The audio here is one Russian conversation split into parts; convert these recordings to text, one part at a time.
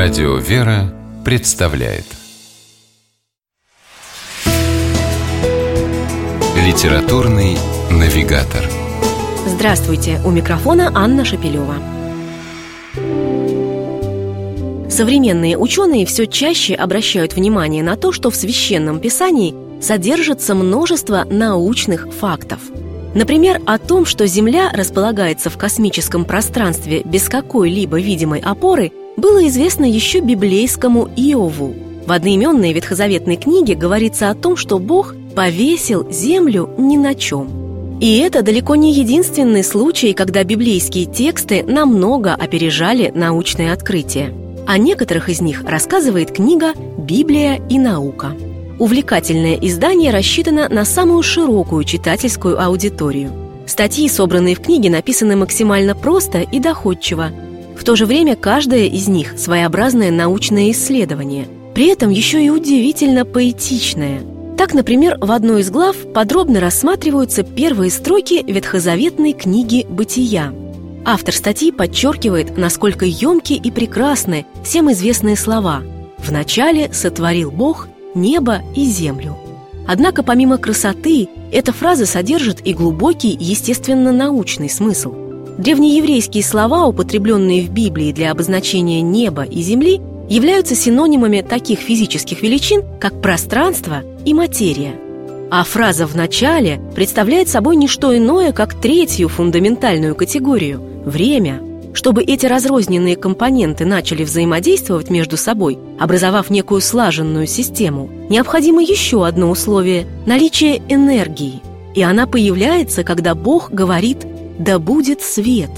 Радио «Вера» представляет Литературный навигатор Здравствуйте! У микрофона Анна Шапилева. Современные ученые все чаще обращают внимание на то, что в священном писании содержится множество научных фактов. Например, о том, что Земля располагается в космическом пространстве без какой-либо видимой опоры, было известно еще библейскому Иову. В одноименной ветхозаветной книге говорится о том, что Бог повесил землю ни на чем. И это далеко не единственный случай, когда библейские тексты намного опережали научные открытия. О некоторых из них рассказывает книга «Библия и наука». Увлекательное издание рассчитано на самую широкую читательскую аудиторию. Статьи, собранные в книге, написаны максимально просто и доходчиво – то же время каждая из них своеобразное научное исследование, при этом еще и удивительно поэтичное. Так, например, в одной из глав подробно рассматриваются первые строки ветхозаветной книги «Бытия». Автор статьи подчеркивает, насколько емки и прекрасны всем известные слова «Вначале сотворил Бог небо и землю». Однако помимо красоты, эта фраза содержит и глубокий естественно-научный смысл – Древнееврейские слова, употребленные в Библии для обозначения неба и земли, являются синонимами таких физических величин, как пространство и материя. А фраза «в начале» представляет собой не что иное, как третью фундаментальную категорию – время. Чтобы эти разрозненные компоненты начали взаимодействовать между собой, образовав некую слаженную систему, необходимо еще одно условие – наличие энергии. И она появляется, когда Бог говорит «Да будет свет».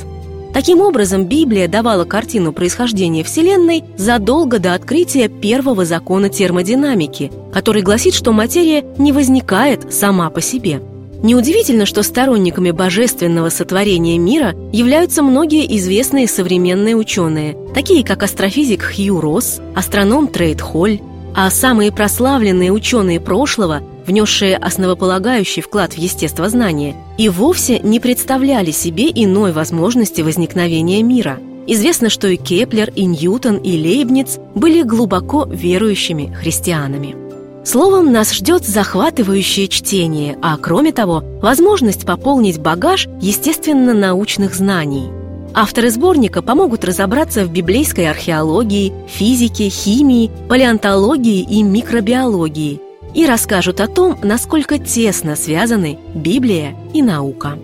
Таким образом, Библия давала картину происхождения Вселенной задолго до открытия первого закона термодинамики, который гласит, что материя не возникает сама по себе. Неудивительно, что сторонниками божественного сотворения мира являются многие известные современные ученые, такие как астрофизик Хью Росс, астроном Трейд Холь, а самые прославленные ученые прошлого внесшие основополагающий вклад в естествознание, и вовсе не представляли себе иной возможности возникновения мира. Известно, что и Кеплер, и Ньютон, и Лейбниц были глубоко верующими христианами. Словом, нас ждет захватывающее чтение, а кроме того, возможность пополнить багаж естественно-научных знаний. Авторы сборника помогут разобраться в библейской археологии, физике, химии, палеонтологии и микробиологии – и расскажут о том, насколько тесно связаны Библия и наука.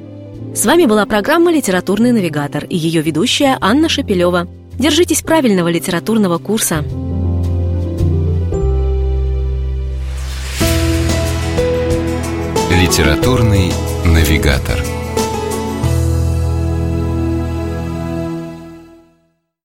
С вами была программа «Литературный навигатор» и ее ведущая Анна Шапилева. Держитесь правильного литературного курса. «Литературный навигатор»